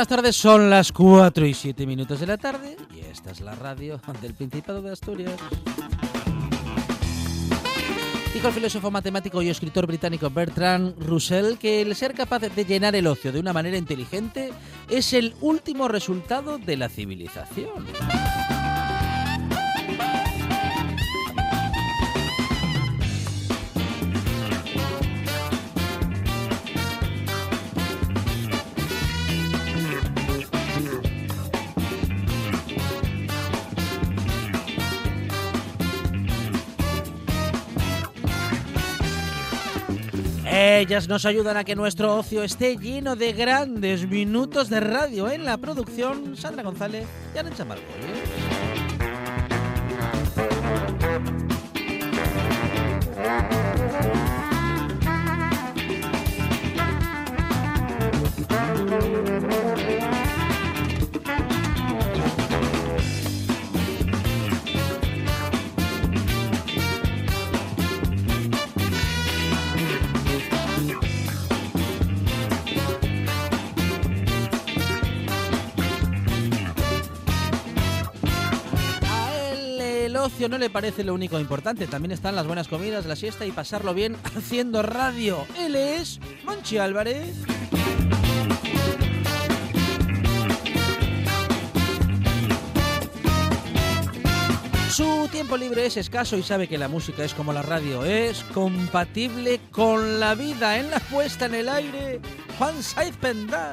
Buenas tardes. Son las 4 y 7 minutos de la tarde y esta es la radio del Principado de Asturias. Dijo el filósofo matemático y escritor británico Bertrand Russell que el ser capaz de llenar el ocio de una manera inteligente es el último resultado de la civilización. Ellas nos ayudan a que nuestro ocio esté lleno de grandes minutos de radio en la producción. Sandra González y Arancha Margoy. No le parece lo único importante, también están las buenas comidas, la siesta y pasarlo bien haciendo radio. Él es Monchi Álvarez. Su tiempo libre es escaso y sabe que la música es como la radio, es compatible con la vida en la puesta en el aire. Juan Saiz Pendá.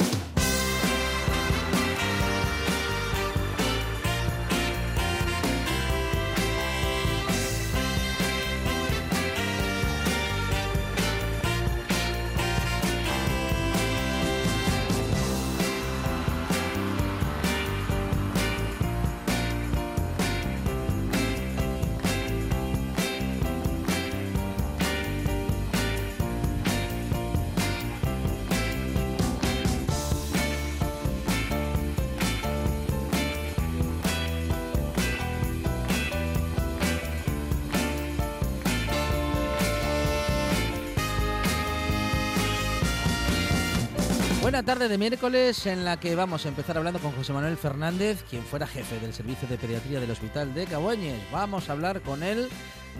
Buena tarde de miércoles en la que vamos a empezar hablando con José Manuel Fernández, quien fuera jefe del servicio de pediatría del Hospital de Caboñes. Vamos a hablar con él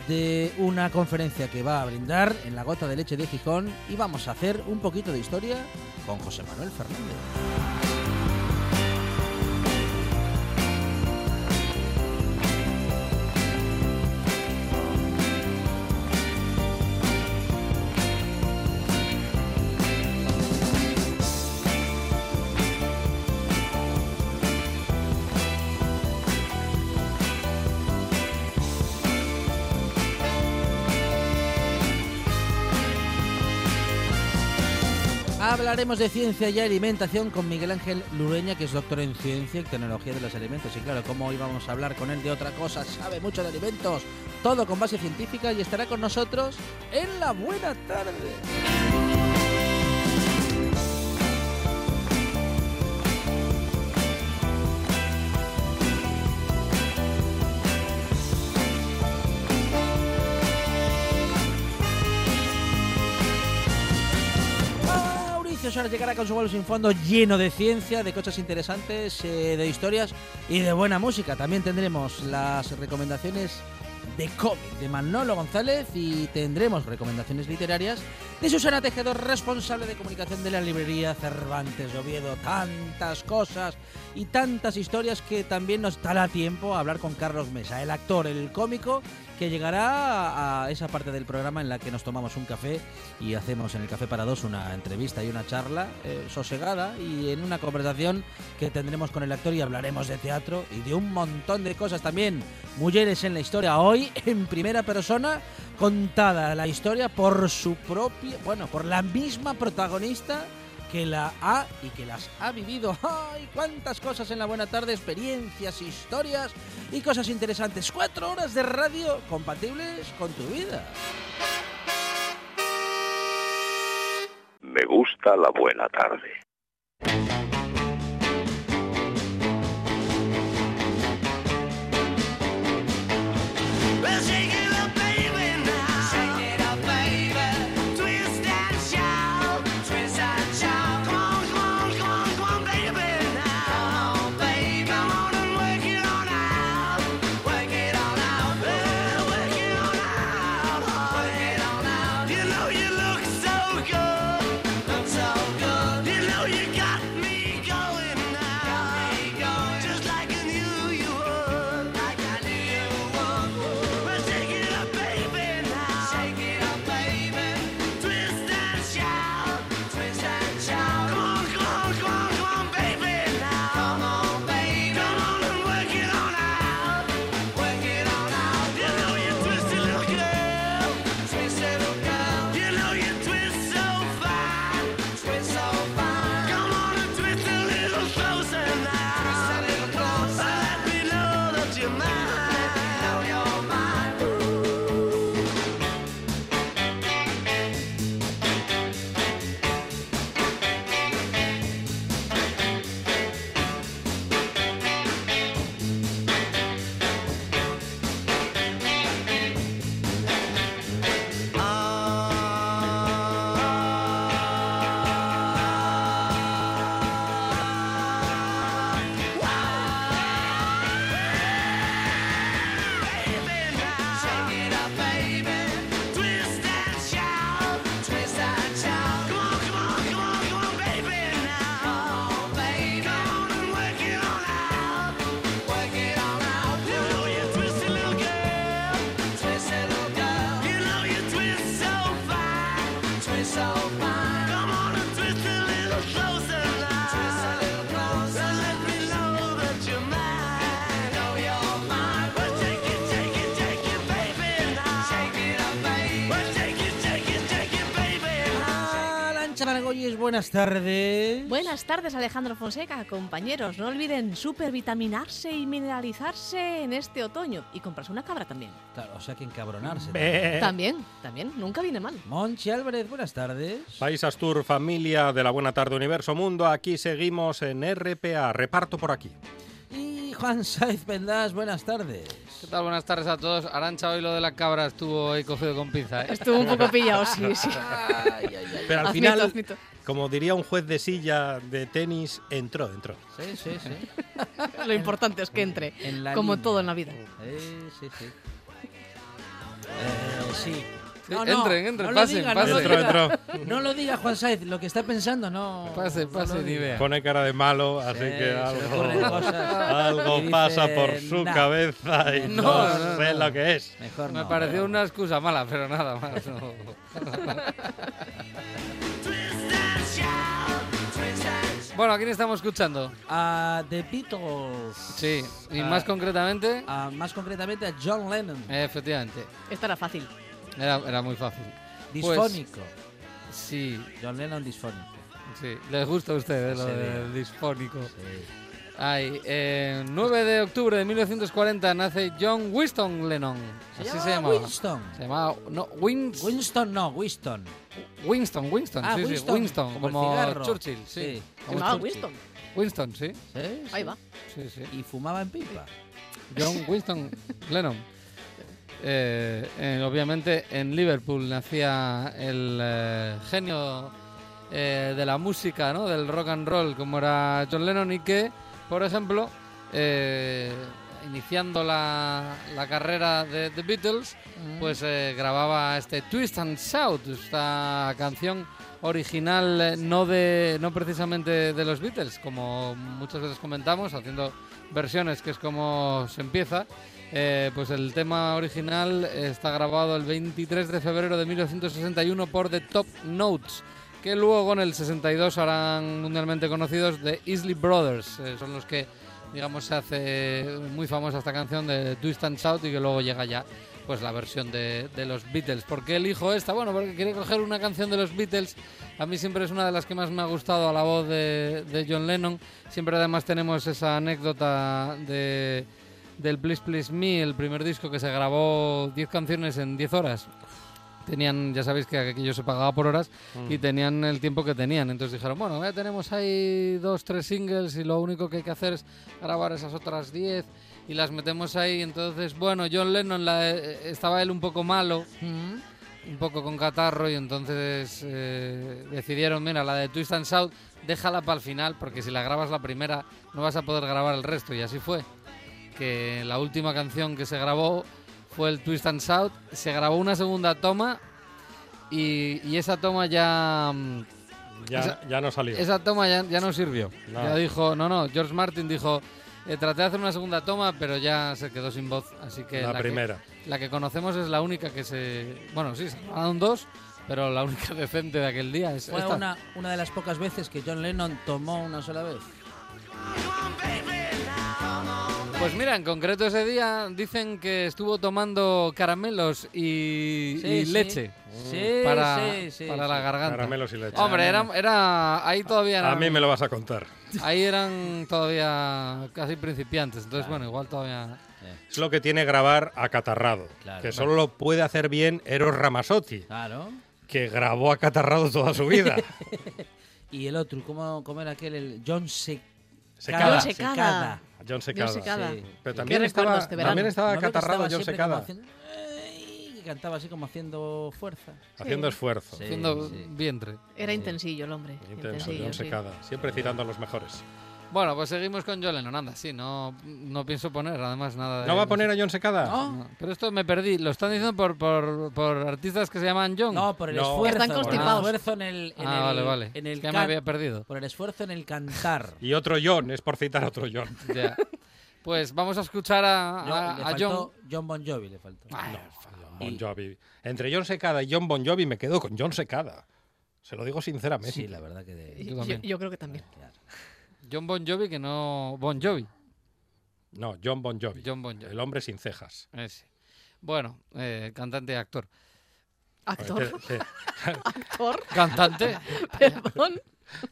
de una conferencia que va a brindar en la gota de leche de Gijón y vamos a hacer un poquito de historia con José Manuel Fernández. Hablaremos de ciencia y alimentación con Miguel Ángel Lureña, que es doctor en ciencia y tecnología de los alimentos. Y claro, como hoy vamos a hablar con él de otra cosa, sabe mucho de alimentos, todo con base científica y estará con nosotros en la buena tarde. Llegará con su vuelo sin fondo lleno de ciencia, de cosas interesantes, eh, de historias y de buena música. También tendremos las recomendaciones de cómic de Manolo González y tendremos recomendaciones literarias de Susana Tejedor, responsable de comunicación de la librería Cervantes de Oviedo. Tantas cosas y tantas historias que también nos dará tiempo a hablar con Carlos Mesa, el actor, el cómico, que llegará a esa parte del programa en la que nos tomamos un café y hacemos en el Café para Dos una entrevista y una charla eh, sosegada y en una conversación que tendremos con el actor y hablaremos de teatro y de un montón de cosas también. Mujeres en la historia, hoy en primera persona, contada la historia por su bueno, por la misma protagonista que la ha y que las ha vivido. ¡Ay! ¡Cuántas cosas en la buena tarde! Experiencias, historias y cosas interesantes. Cuatro horas de radio compatibles con tu vida. Me gusta la buena tarde. Buenas tardes. Buenas tardes, Alejandro Fonseca, compañeros. No olviden supervitaminarse y mineralizarse en este otoño. Y comprarse una cabra también. Claro, o sea que encabronarse. También, también, nunca viene mal. Monchi Álvarez, buenas tardes. País Astur, familia de la Buena Tarde Universo Mundo, aquí seguimos en RPA, reparto por aquí. Juan Saiz Pendas, buenas tardes. ¿Qué tal? Buenas tardes a todos. Arancha, hoy lo de la cabra estuvo ahí cogido con pinza. ¿eh? Estuvo un poco pillado, sí, sí. Ay, ay, ay. Pero al Admito, final, admito. como diría un juez de silla de tenis, entró, entró. Sí, sí, sí. Lo importante es que entre, como línea. todo en la vida. Sí, sí, sí. Eh, sí. Sí, entren, entren, no lo pasen, diga, pasen. No, lo diga. entró. No lo diga Juan Saiz, lo que está pensando no. Pase, no pase, ni vea. Pone cara de malo, así Sí, que algo, pasa por su "Nah". cabeza y no, No, no, sé no. lo que es. Mejor Me no. pareció una excusa mala, pero nada más. no. Bueno, ¿a quién estamos escuchando? A The Beatles. Sí, y más concretamente, A- más concretamente a John Lennon. efectivamente, Esta era fácil. Era, era muy fácil. disfónico. Sí, John Lennon disfónico. sí, les gusta a ustedes lo del disfónico. Sí. Ay, eh, 9 de octubre de 1940 nace John Winston Lennon. Se Así llama se llamaba. Winston. Se llamaba, no, Wins- Winston no, Winston. Winston, Winston, Ah, sí, Winston, sí, Winston, como. Churchill, sí. Sí. Se como Churchill. Winston. Winston, sí, Sí, Ahí va. sí, sí. Y fumaba en pipa. John Winston Lennon. Eh, eh, obviamente en Liverpool nacía el eh, genio eh, de la música, ¿no? del rock and roll, como era John Lennon, y que, por ejemplo, iniciando la, la carrera de The Beatles, pues grababa este Twist and Shout, esta canción original eh, no de no precisamente de los Beatles, como muchas veces comentamos, haciendo versiones, que es como se empieza. Eh, pues el tema original está grabado el 23 de febrero de 1961 por The Top Notes, que luego en el 62 harán mundialmente conocidos The Isley Brothers. Eh, son los que, digamos, se hace muy famosa esta canción de Twist and Shout y que luego llega ya pues la versión de, de los Beatles. ¿Por qué elijo esta? Bueno, porque quería coger una canción de los Beatles. A mí siempre es una de las que más me ha gustado a la voz de, de John Lennon. Siempre además tenemos esa anécdota de, del Please Please Me, el primer disco que se grabó 10 canciones en 10 horas. Tenían, ya sabéis que aquello se pagaba por horas y tenían el tiempo que tenían. Entonces dijeron, bueno, ya tenemos ahí dos, tres singles y lo único que hay que hacer es grabar esas otras 10 y las metemos ahí. Entonces, bueno, John Lennon la- eh, estaba él un poco malo, un poco con catarro y entonces eh, decidieron, mira, la de Twist and Shout, déjala para el final porque si la grabas la primera no vas a poder grabar el resto y así fue. Que la última canción que se grabó fue el Twist and Shout, se grabó una segunda toma y, y esa toma ya... Ya, Esa- ya no salió. esa toma ya, ya no sirvió. Ya dijo, no, no, George Martin dijo, eh, traté de hacer una segunda toma, pero ya se quedó sin voz, así que la que- primera. la que conocemos es la única que se... Bueno, sí, se grabaron dos, pero la única decente de aquel día es Fue esta. una, una de las pocas veces que John Lennon tomó una sola vez. Pues mira, en concreto ese día dicen que estuvo tomando caramelos y, Sí, y sí. leche Sí, para, sí, sí, para sí. la garganta. Caramelos y leche. Hombre, era, era ahí todavía A eran, mí me lo vas a contar. ahí eran todavía casi principiantes, entonces Claro. bueno, igual todavía Es lo que tiene grabar acatarrado. Claro. que solo lo puede hacer bien Eros Ramazzotti, Claro. que grabó acatarrado toda su vida. Y el otro, ¿cómo, cómo era aquel? El John Se- Secada. John Secada. John Secada. John Secada. Sí. Pero también estaba, verano. también estaba ¿No estaba John Secada, cantaba así como haciendo fuerza. haciendo esfuerzo. Sí, haciendo sí. vientre. Era intensillo el hombre. Intenso, intensillo, John sí. Secada. Siempre citando a los mejores. Bueno, pues seguimos con John Lennon, anda, sí, no, no pienso poner además nada de... ¿No va a poner a John Secada? No. No, pero esto me perdí, lo están diciendo por, por, por artistas que se llaman John. No, por el No. esfuerzo. Están por el constipados. esfuerzo en el, en ah, el- vale, vale. En el es que ya me había perdido. Por el esfuerzo en el cantar. Y otro John, es por citar otro John. Ya. Pues vamos a escuchar a, No, a- le a John. faltó John Bon Jovi le faltó. Ay, Bon Jovi. Entre John Secada y John Bon Jovi me quedo con John Secada. Se lo digo sinceramente. Sí, la verdad que de- Yo Yo, también. yo creo que también. claro. John Bon Jovi que no... Bon Jovi. No, John Bon Jovi. John Bon Jovi. El hombre sin cejas. Ese. Bueno, eh, cantante y actor. Actor. Te, te- Actor. Cantante, Perdón.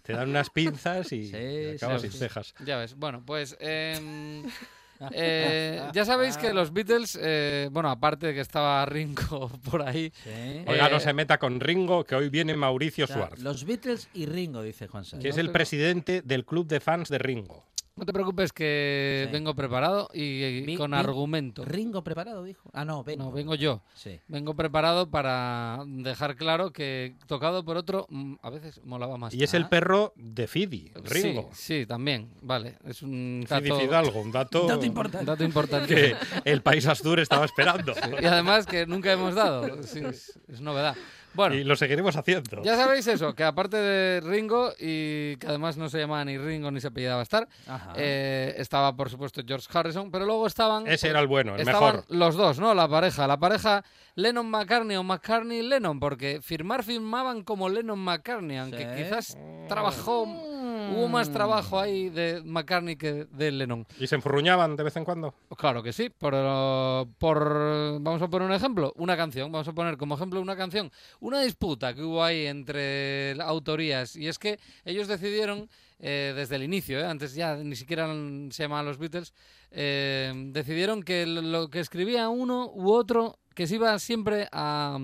te dan unas pinzas y Sí, y acabas sí, sin sí. cejas. ya ves. Bueno, pues... em, eh, ya sabéis que los Beatles, eh, bueno, aparte de que estaba Ringo por ahí, Sí. Oiga, Eh, no se meta con Ringo, que hoy viene Mauricio O sea, Suárez, los Beatles y Ringo, dice Juan Sánchez. que es el te- presidente del club de fans de Ringo. No te preocupes que Sí. vengo preparado y, Vi- con vi- argumento. Ringo preparado, dijo. Ah, no, vengo. No, vengo yo. Sí. Vengo preparado para dejar claro que tocado por otro mm, a veces molaba más. Y es el perro de Fidi, Ringo. Sí, sí, también. Vale, es un Fidi dato, Fidalgo, un dato, Dato importante. dato importante. que el país Astur estaba esperando. Y además que nunca hemos dado. Sí, es, es novedad. Bueno, Y lo seguiremos haciendo. ya sabéis eso, que aparte de Ringo y que además no se llamaba ni Ringo ni se apellidaba Star, Ajá. eh, estaba por supuesto George Harrison, pero luego estaban... Ese era el bueno, el Estaban mejor. los dos, ¿no? La pareja. La pareja Lennon-McCartney o McCartney-Lennon, porque firmar firmaban como Lennon-McCartney, aunque Sí. quizás trabajó, hubo más trabajo ahí de McCartney que de Lennon. ¿Y se enfurruñaban de vez en cuando? Claro que sí, uh, por vamos a poner un ejemplo, una canción, vamos a poner como ejemplo una canción, una disputa que hubo ahí entre autorías y es que ellos decidieron eh, desde el inicio, eh, antes ya ni siquiera se llamaban los Beatles, eh, decidieron que lo que escribía uno u otro que se iba siempre a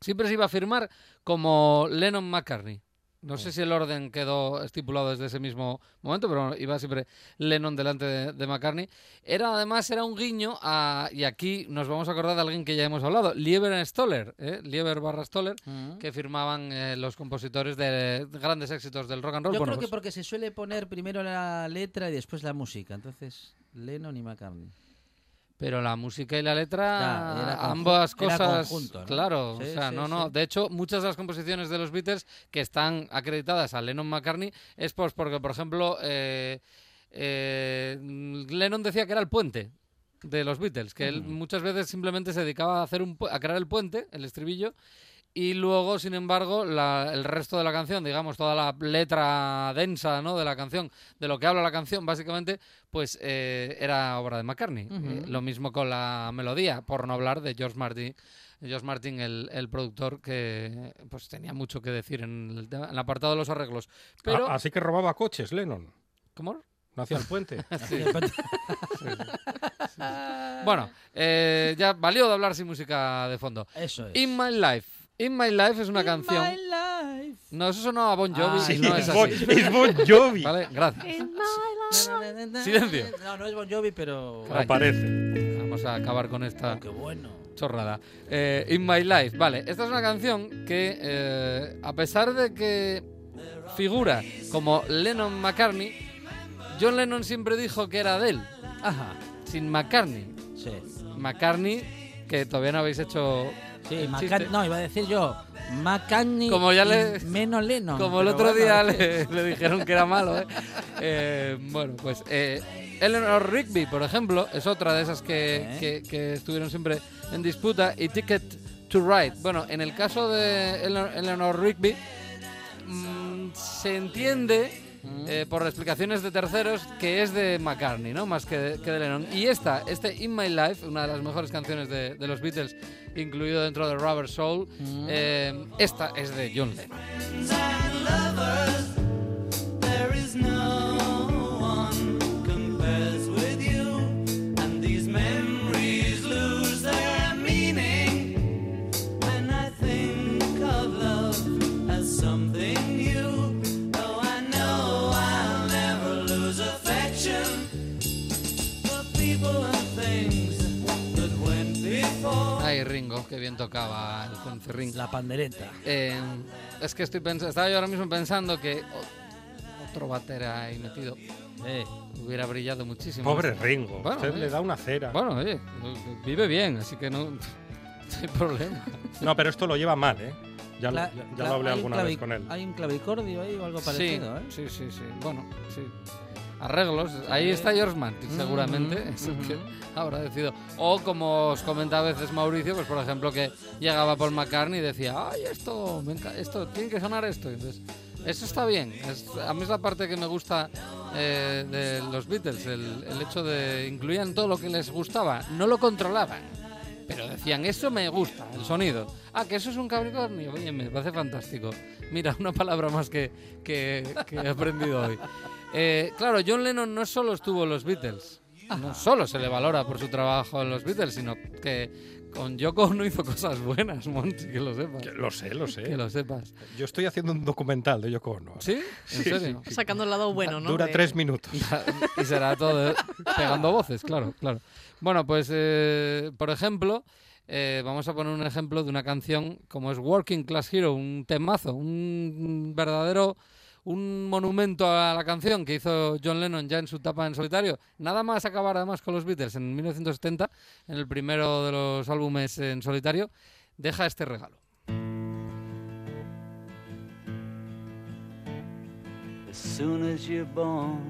siempre se iba a firmar como Lennon McCartney. No sé si el orden quedó estipulado desde ese mismo momento, pero iba siempre Lennon delante de, de McCartney. Era además era un guiño a y aquí nos vamos a acordar de alguien que ya hemos hablado, Lieber Stoller, ¿eh? Lieber barra Stoller, Mm. que firmaban eh, los compositores de grandes éxitos del rock and roll. Yo Bueno, creo que pues, porque se suele poner primero la letra y después la música. Entonces, Lennon y McCartney. Pero la música y la letra, Ya, era conju- ambas era cosas, conjunto, ¿no? claro, Sí, o sea, sí, no, no, sí. de hecho, muchas de las composiciones de los Beatles que están acreditadas a Lennon McCartney es pues porque, por ejemplo, eh, eh, Lennon decía que era el puente de los Beatles, que él muchas veces simplemente se dedicaba a hacer un a crear el puente, el estribillo, y luego, sin embargo, la- el resto de la canción, digamos, toda la letra densa ¿no? de la canción, de lo que habla la canción, básicamente, pues eh, era obra de McCartney. Eh, lo mismo con la melodía, por no hablar de George Martin, George Martin el, el productor, que pues tenía mucho que decir en el, tema- en el apartado de los arreglos. Pero, Ah, así que robaba coches, Lennon. ¿cómo? No hacía el puente. Sí. Bueno, eh, ya valió de hablar sin música de fondo. Eso es. In My Life. In My Life es una canción. My life. No, eso sonaba a Bon Jovi. Ah, sí, no es, es Bon, así. es Bon Jovi. Vale, gracias. In my life. Silencio. No, no es Bon Jovi, pero... Caray. Aparece. Vamos a acabar con esta Oh, qué bueno. chorrada. Eh, In My Life. Vale, esta es una canción que, eh, a pesar de que figura como Lennon McCartney, John Lennon siempre dijo que era de él, Ajá. sin McCartney. Sí. McCartney, que todavía no habéis hecho Sí, no, iba a decir yo, McCartney Como ya le- menos Lennon. Como el otro bueno, día le, le dijeron que era malo, ¿eh? Eh, bueno, pues eh, Eleanor Rigby, por ejemplo, es otra de esas que, que- que estuvieron siempre en disputa. Y Ticket to Ride. Bueno, en el caso de Eleanor, Eleanor Rigby, mm, se entiende. Eh, por explicaciones de terceros que es de McCartney, ¿no? Más que de, que de Lennon. Y esta, este In My Life, una de las mejores canciones de, de los Beatles, incluido dentro de Rubber Soul, eh, esta es de John Lennon. Tocaba el. La pandereta. Eh, es que estoy pensando, estaba yo ahora mismo pensando que otro batera ahí metido Eh, hubiera brillado muchísimo. Pobre Ringo. Bueno, Usted oye. le da una cera. Bueno, oye, vive bien, así que no, no hay problema. No, pero esto lo lleva mal, ¿eh? Ya, lo- cla- ya- ya cla- lo hablé alguna vez con él. Hay un clavicordio ahí o algo parecido, ¿eh? sí, sí, sí. Bueno, sí. Arreglos. Ahí está George Martin, seguramente. Ujú, es el que ujú. habrá decidido. O como os comenta a veces Mauricio, pues por ejemplo que llegaba Paul McCartney y decía, ay, esto, esto tiene que sonar esto. Entonces, eso está bien. Es- a mí es la parte que me gusta eh, de los Beatles, el, el hecho de incluían todo lo que les gustaba. No lo controlaban. Pero decían, eso me gusta, el sonido. Ah, que eso es un capricornio. Oye, me parece fantástico. Mira, una palabra más que, que- que he aprendido hoy. Eh, claro, John Lennon no solo estuvo en los Beatles. No solo se le valora por su trabajo en los Beatles, sino que con Yoko Ono hizo cosas buenas, Monty, que lo sepas. Que Lo sé, lo sé. Que lo sepas. Yo estoy haciendo un documental de Yoko Ono. ¿Sí? ¿En Sí, serio? Sacando el lado bueno, ¿no? Dura De- tres minutos. y será todo pegando voces, claro, claro. Bueno, pues, eh, por ejemplo, eh, vamos a poner un ejemplo de una canción como es Working Class Hero, un temazo, un verdadero, un monumento a la canción que hizo John Lennon ya en su etapa en solitario. Nada más acabar además con los Beatles en 1970, en el primero de los álbumes en solitario, deja este regalo. As soon as you're born,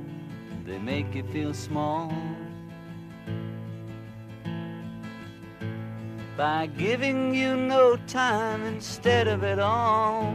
they make you feel small. By giving you no time instead of it all.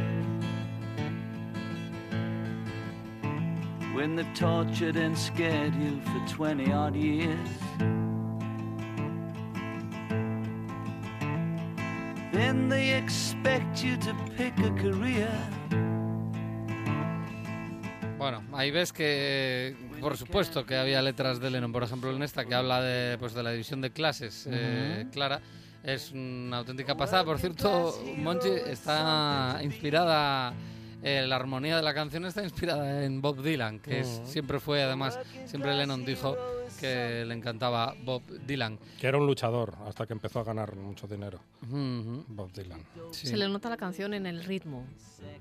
When they've tortured and scared you for 20 odd years. Then they expect you to pick a career. Bueno, ahí ves que, por supuesto, que había letras de Lennon. Por ejemplo, en esta que habla de, pues, de la división de clases, eh, Clara, es una auténtica pasada. Por cierto, Monchi está inspirada, eh, la armonía de la canción está inspirada en Bob Dylan, que es- siempre fue, además, siempre Lennon dijo que le encantaba Bob Dylan. Que era un luchador hasta que empezó a ganar mucho dinero. Bob Dylan. sí, Se le nota la canción en el ritmo.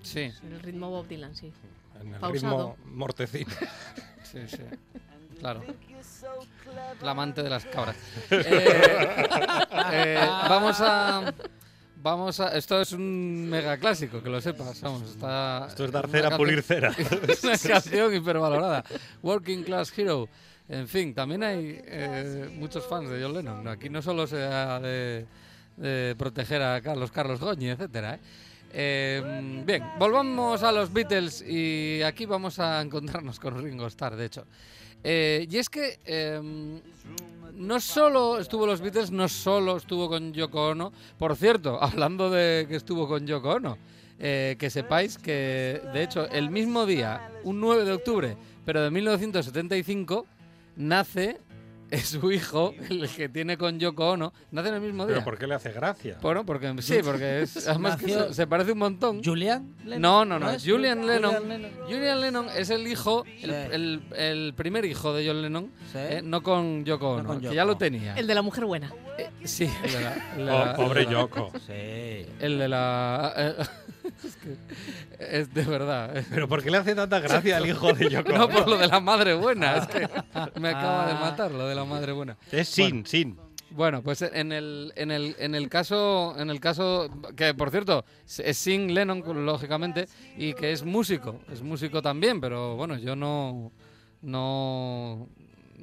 sí, En el ritmo Bob Dylan, sí. En el Pausado. ritmo mortecino. sí, sí. Claro. La amante de las cabras. Eh, eh, vamos a. Vamos a. Esto es un mega clásico, que lo sepas. Vamos, está. Esto es dar cera, pulir cera. Es una canción hipervalorada. Working Class Hero. En fin, también hay eh, muchos fans de John Lennon. Aquí no solo se ha de, de proteger a Carlos Carlos Goñi, etcétera. ¿eh? Eh, bien, volvamos a los Beatles y aquí vamos a encontrarnos con Ringo Starr, de hecho. Eh, y es que eh, no solo estuvo los Beatles, no solo estuvo con Yoko Ono. Por cierto, hablando de que estuvo con Yoko Ono, eh, que sepáis que, de hecho, el mismo día, un 9 de octubre, pero de 1975, nace eh, su hijo, el que tiene con Yoko Ono, nace en el mismo día. Pero ¿por qué le hace gracia? Bueno, porque sí, porque es, además que se, se parece un montón. ¿Julian? Lennon? No, no, no. es? Julian Lennon. Julian Lennon. Julian Lennon es el hijo, el, Sí. el- el primer hijo de John Lennon, Sí. eh, no con Yoko No Ono, con que Yoko. ya lo tenía. El de la mujer buena. Eh, sí, el de la. el Oh, la- pobre el de la- Yoko. Sí. El de la. eh, es que. Es de verdad. eh. ¿Pero por qué le hace tanta gracia al hijo de Yoko? No por lo de la madre buena, es que me acaba de matar lo de la madre buena. Es sin, sin. Bueno, pues en el, en el, en el caso, en el caso que por cierto es Sing Lennon lógicamente y que es músico, es músico también, pero bueno yo no, no,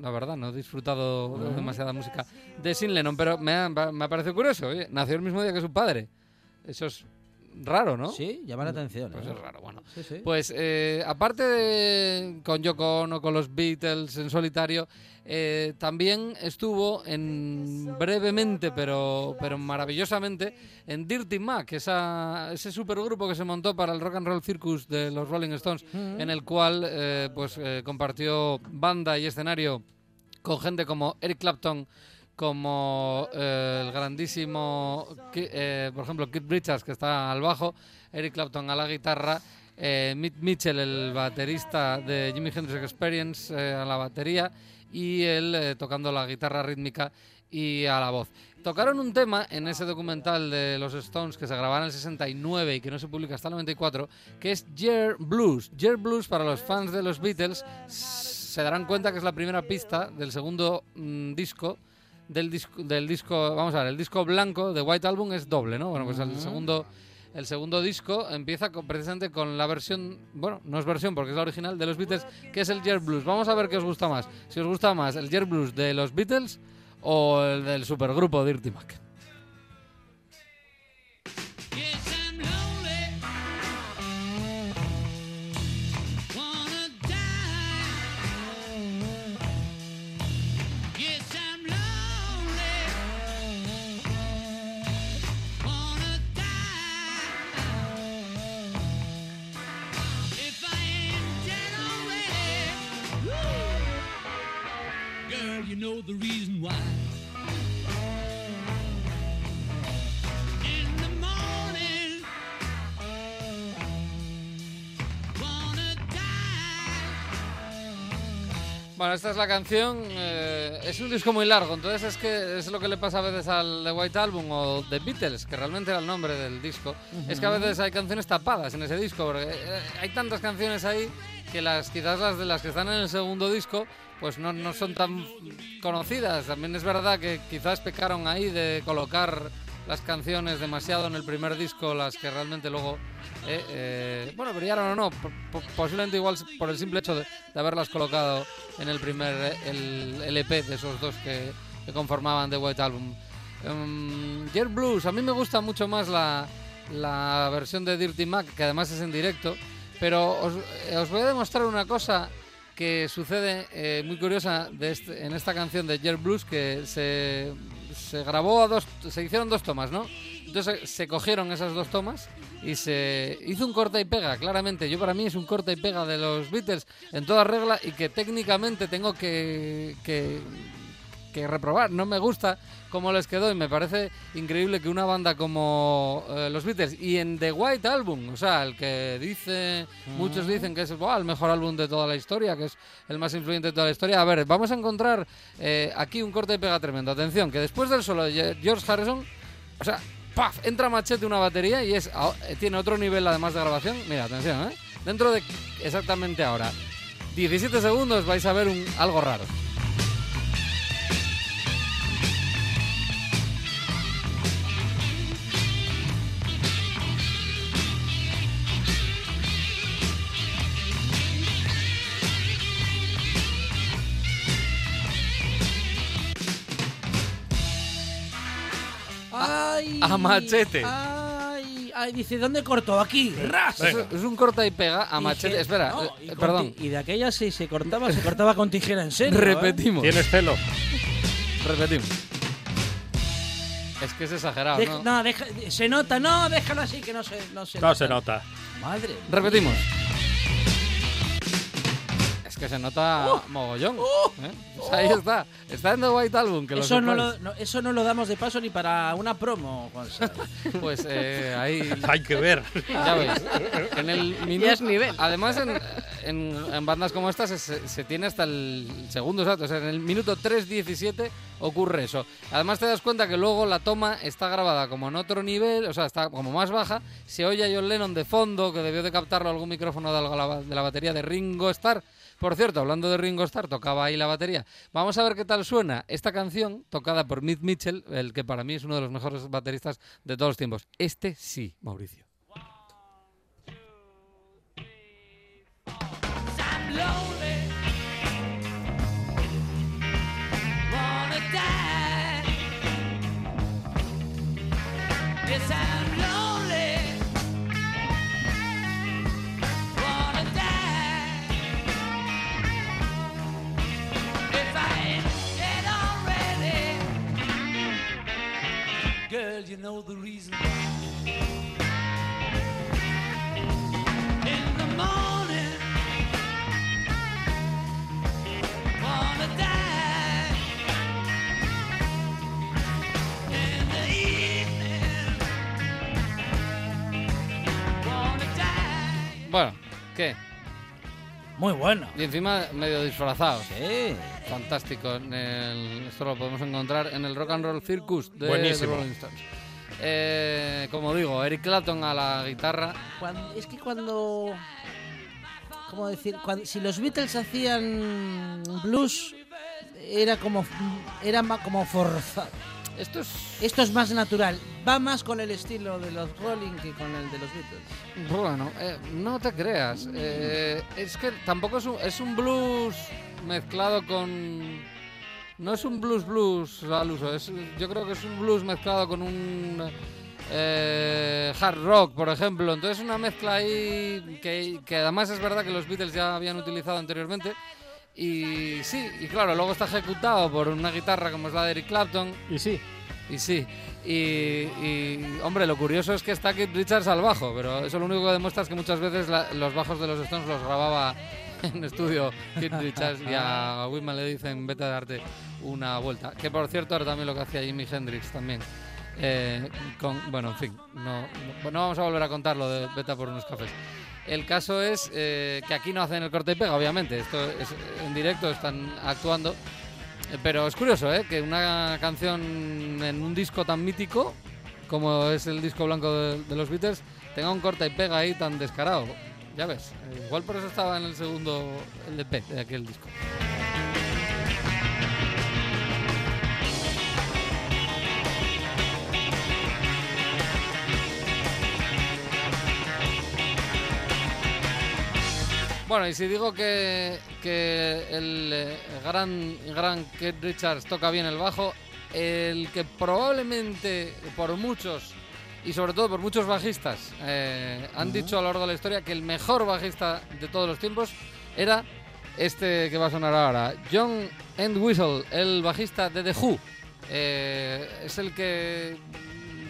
la verdad no he disfrutado de demasiada música de Sing Lennon, pero me ha, me ha parecido curioso, oye, nació el mismo día que su padre, eso es raro, ¿no? Sí, llama la atención. Pues ¿eh? es raro, bueno. Sí, sí. Pues eh, aparte de con Yoko Ono, con los Beatles en solitario, eh, también estuvo en brevemente, pero, pero maravillosamente, en Dirty Mac, esa, ese supergrupo que se montó para el Rock and Roll Circus de los Rolling Stones, en el cual eh, pues eh, compartió banda y escenario con gente como Eric Clapton, como eh, el grandísimo, eh, por ejemplo, Keith Richards, que está al bajo, Eric Clapton a la guitarra, eh, Mitch Mitchell, el baterista de Jimi Hendrix Experience, eh, a la batería, y él eh, tocando la guitarra rítmica y a la voz. Tocaron un tema en ese documental de los Stones que se grababa en el 69 y que no se publica hasta el 94, que es Year Blues. Year Blues, para los fans de los Beatles, se darán cuenta que es la primera pista del segundo mm, disco del disco del disco vamos a ver el disco blanco de White Album es doble no bueno pues el segundo el segundo disco empieza con- precisamente con la versión bueno no es versión porque es la original de los Beatles que es el Jet Blues. Vamos a ver qué os gusta más si os gusta más el Jet Blues de los Beatles o el del supergrupo Dirty Mac know the reason why. In the morning, wanna die. Bueno, esta es la canción. eh, es un disco muy largo, entonces es que es lo que le pasa a veces al The White Album o The Beatles, que realmente era el nombre del disco. Es que a veces hay canciones tapadas en ese disco, porque eh, hay tantas canciones ahí que las quizás las de las que están en el segundo disco pues no, no son tan conocidas. También es verdad que quizás pecaron ahí de colocar las canciones demasiado en el primer disco, las que realmente luego, eh, eh, bueno, brillaron o no, po- po- posiblemente igual por el simple hecho de, haberlas colocado en el primer eh, el LP de esos dos que, conformaban The White Album. Um, Blues, a mí me gusta mucho más la, la versión de Dirty Mac, que además es en directo, pero os, eh, os voy a demostrar una cosa que sucede eh, muy curiosa de este- en esta canción de Jet Blues, que se, se grabó a dos, se hicieron dos tomas, ¿no? Entonces se cogieron esas dos tomas y se hizo un corta y pega, claramente. Yo para mí es un corta y pega de los Beatles en toda regla y que técnicamente tengo que, que, que reprobar. No me gusta cómo les quedó y me parece increíble que una banda como eh, los Beatles y en The White Album, o sea, el que dice, muchos dicen que es el mejor álbum de toda la historia, que es el más influyente de toda la historia. A ver, vamos a encontrar eh, aquí un corte y pega tremendo. Atención, que después del solo de George Harrison, o sea, ¡paf! Entra machete una batería y es eh, tiene otro nivel además de grabación. Mira, atención, ¿eh? Dentro de exactamente ahora 17 segundos vais a ver un, algo raro. ¡Ay! a machete. ¡Ay! ¡Ay! Dice, ¿dónde cortó? Aquí. ¡Ras! Es, es un corta y pega a machete. Dije, Espera, no, eh, con perdón. ti- Y de aquella si se cortaba, se cortaba con tijera en serio. ¿eh? Repetimos. ¿Tienes celo? Repetimos. Es que es exagerado, Deja- ¿no? no, deja- se nota, no, déjalo así que no se, no se No se nota. Madre. mía. Repetimos. Es que se nota mogollón. ¿eh? Pues ahí está. Está en The White Album. Que lo Eso no, sepáis. lo, no- eso no lo damos de paso ni para una promo, Gonzalo. Pues eh, ahí. Hay que ver. Ya ves. En el minuto. Es nivel. Además, en, en- en bandas como estas se, se tiene hasta el segundo exacto. O sea, en el minuto 3.17 ocurre eso. Además, te das cuenta que luego la toma está grabada como en otro nivel, o sea, está como más baja. Se oye a John Lennon de fondo, que debió de captarlo algún micrófono de la, de la batería de Ringo Starr. Por cierto, hablando de Ringo Starr, tocaba ahí la batería. Vamos a ver qué tal suena esta canción tocada por Mitch Mitchell, el que para mí es uno de los mejores bateristas de todos los tiempos. Este sí, Mauricio. Lonely. Wanna Know the reason. In the morning. Wanna die in the evening. Wanna die. Bueno, ¿qué? Muy bueno. Y encima medio disfrazados. Sí. Fantástico. En el- esto lo podemos encontrar en el Rock and Roll Circus de Buenísimo. The Rolling Stones. Eh, como digo, Eric Clapton a la guitarra. Cuando- es que cuando. ¿Cómo decir? Cuando, si los Beatles hacían blues, era como. Era como forzado. Esto es. Esto es más natural. Va más con el estilo de los Rolling que con el de los Beatles. Bueno, eh, no te creas. Eh, es que tampoco es un, es un blues mezclado con. No es un blues blues al uso. Es, yo creo que es un blues mezclado con un. eh, hard rock, por ejemplo. Entonces, una mezcla ahí que, que además es verdad que los Beatles ya habían utilizado anteriormente. Y sí, y claro, luego está ejecutado por una guitarra como es la de Eric Clapton. Y sí. Y sí, y, y, hombre, lo curioso es que está Keith Richards al bajo, pero eso lo único que demuestra es que muchas veces la- los bajos de los Stones los grababa en estudio Keith Richards y a Whitman le dicen vete a darte una vuelta. Que por cierto era también lo que hacía Jimi Hendrix también. Eh, bueno, en fin, no, vamos a volver a contar lo de vete por unos cafés. El caso es eh, que aquí no hacen el corte y pega, obviamente. Esto es en directo, están actuando. Eh, Pero es curioso, ¿eh? Que una canción en un disco tan mítico como es el disco blanco de, de los Beatles tenga un corta y pega ahí tan descarado. Ya ves, eh, igual por eso estaba en el segundo LP de aquel disco. Bueno, y si digo que, el eh, gran, gran Keith Richards toca bien el bajo, el que probablemente por muchos y sobre todo por muchos bajistas, eh, han dicho a lo largo de la historia que el mejor bajista de todos los tiempos era este que va a sonar ahora, John Entwistle, el bajista de The Who. Eh, es el que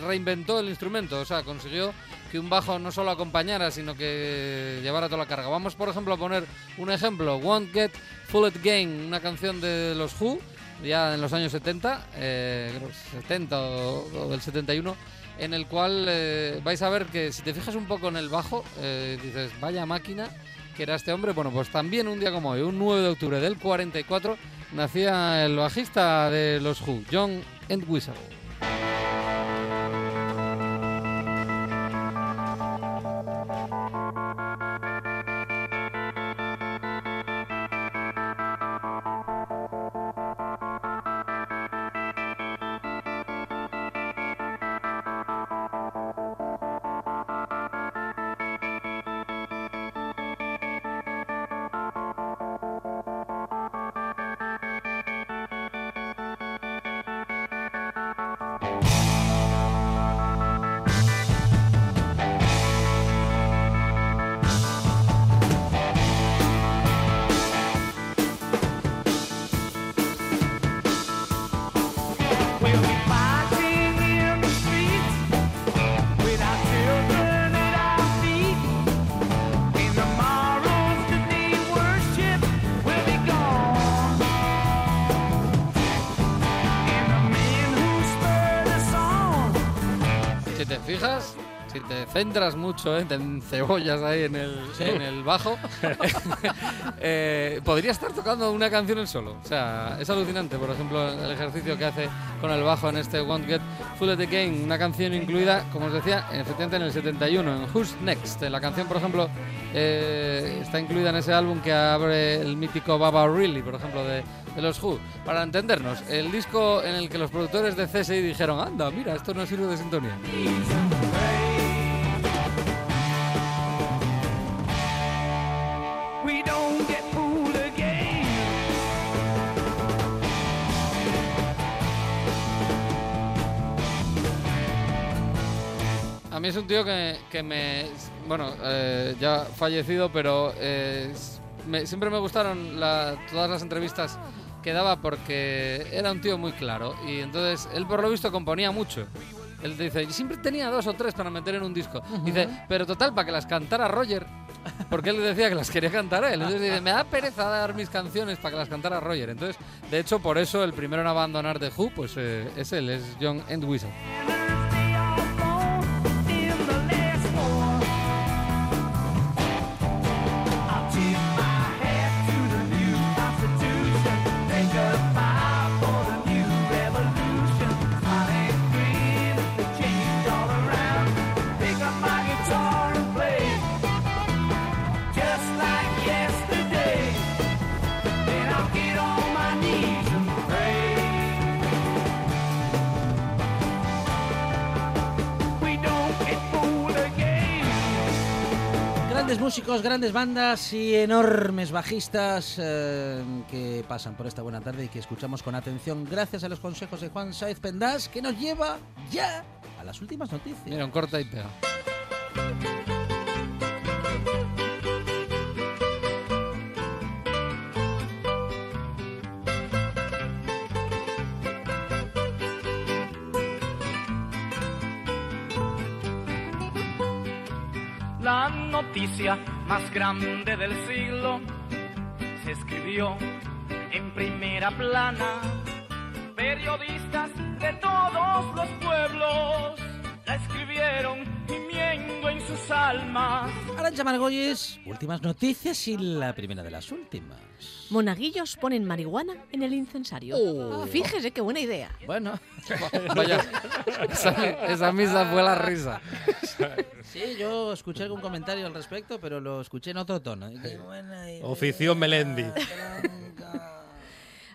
reinventó el instrumento, o sea, consiguió que un bajo no solo acompañara, sino que llevara toda la carga. Vamos, por ejemplo, a poner un ejemplo, Won't Get Full Again, una canción de los Who, ya en los años 70, eh, creo que 70 o, o del 71, en el cual eh, vais a ver que si te fijas un poco en el bajo, eh, dices, vaya máquina que era este hombre. Bueno, pues también un día como hoy, un 9 de octubre del 44, nacía el bajista de los Who, John Entwistle. Si te centras mucho, ¿eh? te cebollas ahí en el, en el bajo, eh, podría estar tocando una canción él solo. O sea, es alucinante, por ejemplo, el ejercicio que hace con el bajo en este Won't Get Full of the Game, una canción incluida, como os decía, efectivamente en el 71, en Who's Next. La canción, por ejemplo, eh, está incluida en ese álbum que abre el mítico Baba Really, por ejemplo, de, de los Who. Para entendernos, el disco en el que los productores de CSI dijeron, anda, mira, esto no sirve de sintonía. Un tío que, que me. Bueno, eh, ya fallecido, pero eh, me- siempre me gustaron la- todas las entrevistas que daba porque era un tío muy claro. Y entonces él, por lo visto, componía mucho. Él dice, "Y siempre tenía dos o tres para meter en un disco. Dice, pero total, para que las cantara Roger. Porque él decía que las quería cantar él. Entonces dice, me da pereza dar mis canciones para que las cantara Roger. Entonces, de hecho, por eso el primero en abandonar The Who, pues eh, es él, es John Entwistle. Grandes músicos, grandes bandas y enormes bajistas eh, que pasan por esta buena tarde y que escuchamos con atención gracias a los consejos de Juan Saiz Pendas que nos lleva ya a las últimas noticias. Mira, un corta y pega. Noticia más grande del siglo se escribió en primera plana. Periodistas de todos los pueblos la escribieron gimiendo en sus almas. Arancha Margolles, últimas noticias y la primera de las últimas. Monaguillos ponen marihuana en el incensario. Oh. Fíjese qué buena idea. Bueno, Vaya, esa, esa misa fue la risa. sí, yo escuché algún comentario al respecto, pero lo escuché en otro tono. Qué buena idea, Ofició Melendi. Blanca.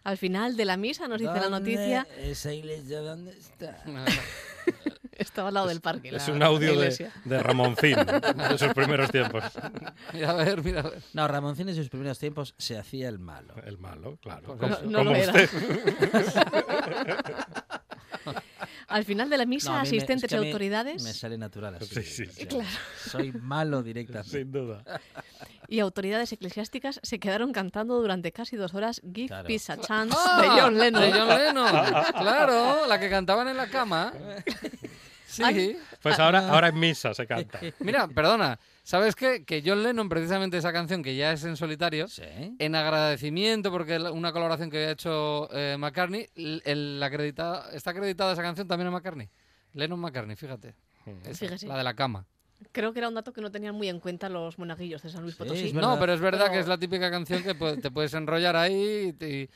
Al final de la misa nos dice la noticia ¿Dónde? ¿Esa iglesia dónde está? Estaba al lado del parque. Es la- un audio de, de Ramoncín, de sus primeros tiempos. Mira, a ver, mira. a ver. No, Ramoncín en sus primeros tiempos se hacía el malo. El malo, claro. Pues como No, no como lo era. usted. Al final de la misa, No, me- asistentes es que y autoridades Me sale natural así. Sí, sí, o sí. sea, Claro. Soy malo directamente. Sin duda. y autoridades eclesiásticas se quedaron cantando durante casi dos horas Give Claro. Peace a Chance Ah, de John Lennon. De John Lennon. Claro, la que cantaban en la cama. Sí. Ay. Pues ahora, ahora en misa se canta. Mira, perdona. ¿Sabes qué? Que John Lennon, precisamente esa canción que ya es en solitario, Sí. en agradecimiento porque una colaboración que había hecho eh, McCartney, el, el acredita- está acreditada esa canción también a McCartney. Lennon McCartney, fíjate. Esa, Fíjese. La de la cama. Creo que era un dato que no tenían muy en cuenta los monaguillos de San Luis Sí, Potosí. No, pero es verdad Pero- que es la típica canción que pu- te puedes enrollar ahí y, te- y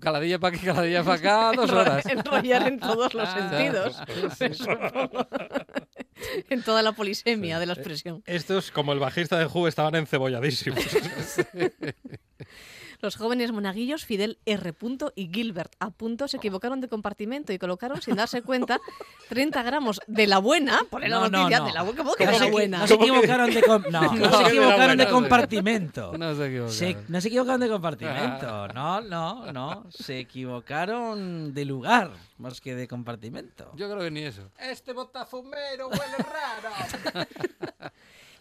caladilla para aquí, caladilla para acá, dos horas. Enrollar en todos los Ah, sentidos. en toda la polisemia de la expresión. Estos, como el bajista de Who, estaban encebolladísimos. Los jóvenes monaguillos Fidel R. y Gilbert A. se equivocaron de compartimento y colocaron, sin darse cuenta, 30 gramos de la buena, por la No, no, noticia, no. de la buena, ¿cómo que No de se, la buena? no se ¿Cómo que- equivocaron de com- no, no No, se de la equivocaron de buena. compartimento. No se equivocaron. Se- no se equivocaron de compartimento. No, no, no. Se equivocaron de lugar más que de compartimento. Yo creo que ni eso. Este botafumero huele raro.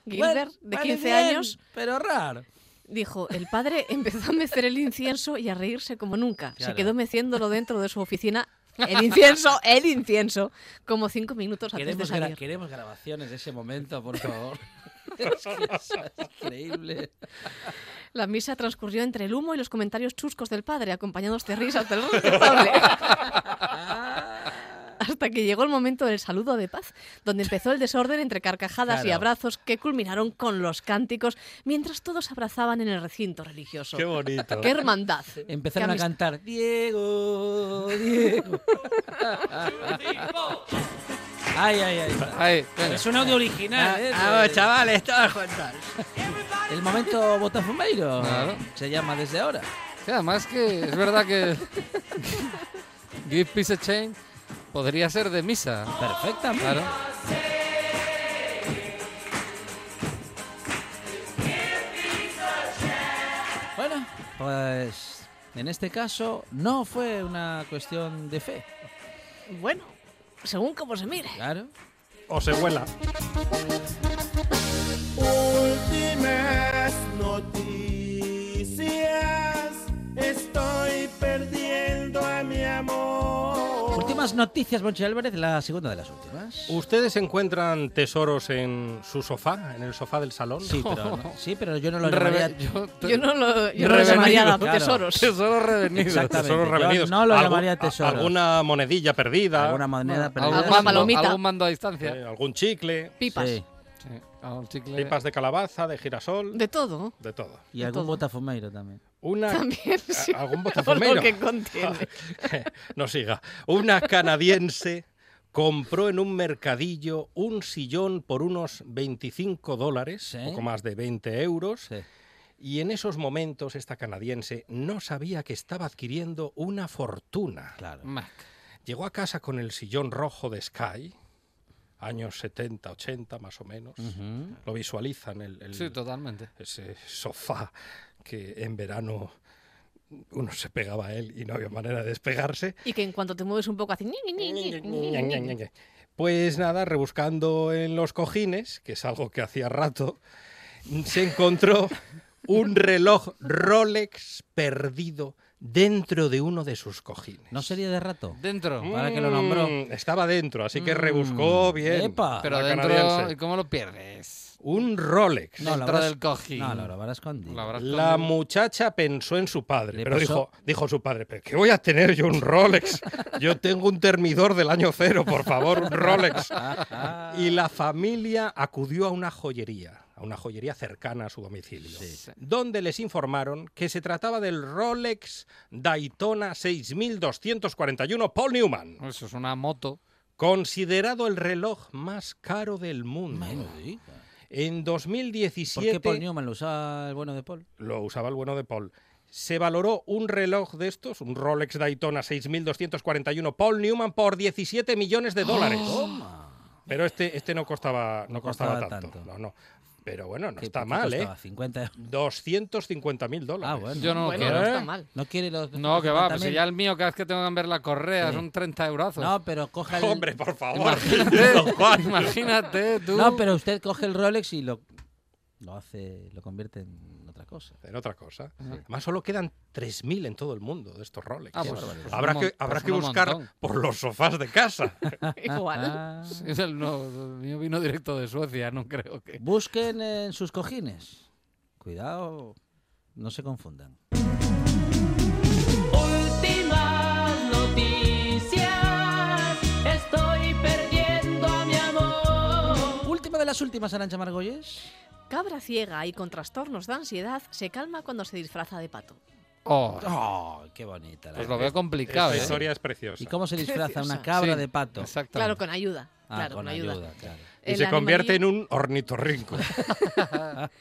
Gilbert, de Vale 15 bien, años, Pero raro. Dijo, el padre empezó a mecer el incienso y a reírse como nunca. Se Claro. quedó meciéndolo dentro de su oficina, el incienso, el incienso, como cinco minutos antes de Queremos, gra- salir. queremos grabaciones de ese momento, por favor. es que eso es increíble. La misa transcurrió entre el humo y los comentarios chuscos del padre, acompañados de risas del respetable. Hasta que llegó el momento del saludo de paz, donde empezó el desorden entre carcajadas y abrazos que culminaron con los cánticos mientras todos abrazaban en el recinto religioso. Qué bonito. ¡Qué hermandad! Empezaron Qué a cantar Diego, Diego. ay, ay, ay. Venga. Es un audio original, ¿eh? Ah, chavales, todos juntos. El momento botafumeiro Claro. se llama desde ahora. Sí, además que es verdad que Give Peace a Chain podría ser de misa. Perfectamente. Claro. Bueno, pues en este caso no fue una cuestión de fe. Bueno, según como se mire. Claro. O se vuela. Últimas noticias. Estoy perdiendo a mi amor. Últimas noticias, Monchi Álvarez, la segunda de las últimas. ¿Ustedes encuentran tesoros en su sofá, en el sofá del salón? Sí, pero, no- sí, pero yo no lo Reve- llamaría... yo Yo no lo, yo no llamaría tesoros. Tesoros revenidos. Tesoros yo revenidos. no lo llamaría tesoros. Alguna monedilla perdida. Alguna moneda perdida. Alguna palomita. algún mando a distancia. eh, algún chicle. Pipas. Sí. Pipas de calabaza, de girasol, De todo. de todo. Y De algún todo. botafumeiro también. Una, También, sí. algún botafumeiro. lo que contiene. no siga. Una canadiense compró en un mercadillo un sillón por unos 25 dólares, Sí. poco más de 20 euros. Sí. Y en esos momentos esta canadiense no sabía que estaba adquiriendo una fortuna. Claro. Mac. Llegó a casa con el sillón rojo de Sky, años 70, 80 más o menos. Lo visualizan el, el- Sí, totalmente. ese sofá que en verano uno se pegaba a él y no había manera de despegarse. Y que en cuanto te mueves un poco ñi. Pues nada, rebuscando en los cojines, que es algo que hacía rato, se encontró un reloj Rolex perdido dentro de uno de sus cojines. ¿No sería de rato? Dentro. Ahora que lo nombró. Mm, Estaba dentro, así que Mm, rebuscó bien. epa. Pero la dentro, canadiense. ¿y cómo lo pierdes? Un Rolex. No, lo dentro habrás- del cojín. No, lo habrá escondido. Lo habrás La muchacha pensó en su padre, Le pero pasó- dijo, dijo su padre, ¿pero qué voy a tener yo un Rolex? Yo tengo un termidor del año cero, por favor, un Rolex. Y la familia acudió a una joyería, a una joyería cercana a su domicilio, donde les informaron que se trataba del Rolex Daytona 6241 Paul Newman, Eso es una moto. considerado el reloj más caro del mundo. En ¿Por 2017 qué Paul Newman lo usaba el bueno de Paul? lo usaba el bueno de Paul. Se valoró un reloj de estos, un Rolex Daytona 6241 Paul Newman, por 17 millones de dólares. Toma. Pero este, este no costaba, no, No costaba, costaba tanto. tanto. No, no. Pero bueno, no ¿Qué- está mal, ¿eh? costaba? 50 250 mil dólares. Ah, bueno. Yo no bueno, quiero. no ¿eh? está mal. No quiere los No, que va, pues 50.000. si ya el mío cada vez que tengo que cambiar la correa Sí. son 30 euros. No, pero coja el... Hombre, por favor. Imagínate, Don Juan. imagínate tú. No, pero usted coge el Rolex y lo, lo hace, lo convierte en cosa. En otra cosa. Además, solo quedan 3.000 en todo el mundo de estos Rolex. Ah, pues, pues habrá que, mon- habrá pues que buscar montón. por los sofás de casa. Igual. Ah. Sí, es el, no, el mío vino directo de Suecia, no creo que. Busquen en sus cojines. Cuidado, no se confundan. Últimas noticias. Estoy perdiendo a mi amor. Última de las últimas, Arancha Margolles. Cabra ciega y con trastornos de ansiedad se calma cuando se disfraza de pato. Oh, ¡Oh, qué bonita! la pues lo veo complicado. Esta ¿eh? historia es preciosa. ¿Y cómo se disfraza una cabra Sí, de pato? Exactamente. Claro, con ayuda. Ah, claro, con ayuda, claro. Y El se convierte en un ornitorrinco.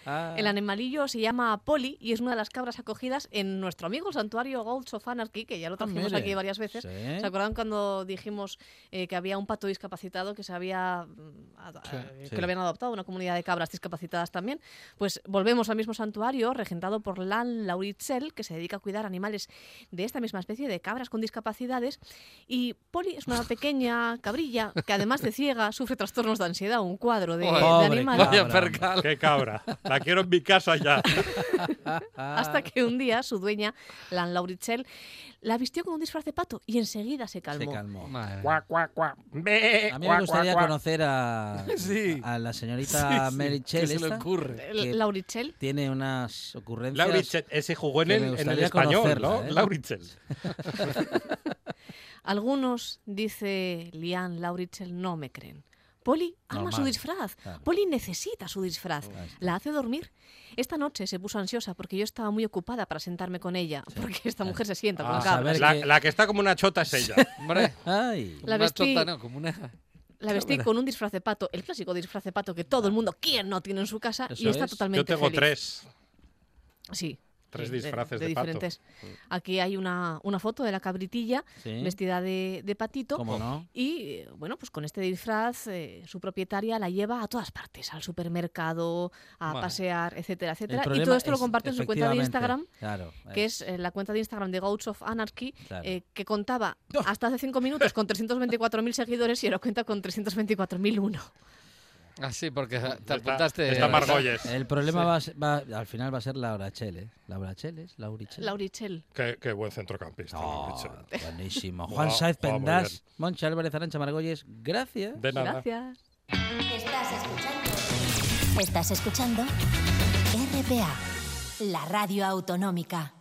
Ah. El animalillo se llama Polly y es una de las cabras acogidas en nuestro amigo el santuario Goats of Anarchy, que ya lo Ah, trajimos mire. aquí varias veces. Sí. ¿Se acuerdan cuando dijimos eh, que había un pato discapacitado que se había mm, Sí. eh, que lo habían adoptado, una comunidad de cabras discapacitadas también? Pues volvemos al mismo santuario regentado por Lan Lauritzel, que se dedica a cuidar animales de esta misma especie de cabras con discapacidades. Y Polly es una pequeña cabrilla que además de ciega sufre trastornos de ansiedad, un cuadro de, de Pobre animal. Vaya cabra. percal. ¡Qué cabra! La quiero en mi casa ya. Hasta que un día su dueña, Lan Lauritzel, la vistió con un disfraz de pato y enseguida se Se calmó. calmó. Madre. Cuac, cuac, cuac. A mí me gustaría conocer a, Sí. a la Sí, señorita sí, Mary ¿Qué se le ocurre? L- que- Lauritzel. Tiene unas ocurrencias. Laurichel, ese jugó en el, en español, conocerla, ¿no? ¿eh? Laurichel. Algunos, dice Lian Lauritzel, no me creen. Polly ama su disfraz. claro. Polly necesita su disfraz. La hace dormir. Esta noche se puso ansiosa porque yo estaba muy ocupada para sentarme con ella. Porque esta mujer se sienta con Ah, cabras. saber la, que- la que está como una chota es ella. Hombre, Ay. La una vestí- chota, no, como una... La vestí con un disfraz de pato, el clásico disfraz de pato que todo el mundo, ¿quién no tiene en su casa? Eso y está es. totalmente Yo tengo feliz. tres. Sí. Tres disfraces de pato. diferentes. Aquí hay una, una foto de la cabritilla Sí. vestida de, de patito. ¿Cómo no? Y eh, bueno, pues con este disfraz eh, su propietaria la lleva a todas partes, al supermercado, a pasear, etcétera, etcétera. Y todo esto lo comparte en su cuenta de Instagram, Claro. que es eh, la cuenta de Instagram de Goats of Anarchy, Claro. eh, que contaba hasta hace cinco minutos con 324.000 seguidores y ahora cuenta con 324.001. Ah, sí, porque te Está- apuntaste... está Margolles. El problema va, a ser- va- al final va a ser Laura Chell, ¿eh? Laura Chell es Laurichel. Laurichel. Qué, qué buen centrocampista, Oh, Laurichel. buenísimo. Juan Saez Pendas, Moncha Álvarez Arancha Margolles, gracias. De nada. Gracias. Estás escuchando. Estás escuchando RPA, la radio autonómica.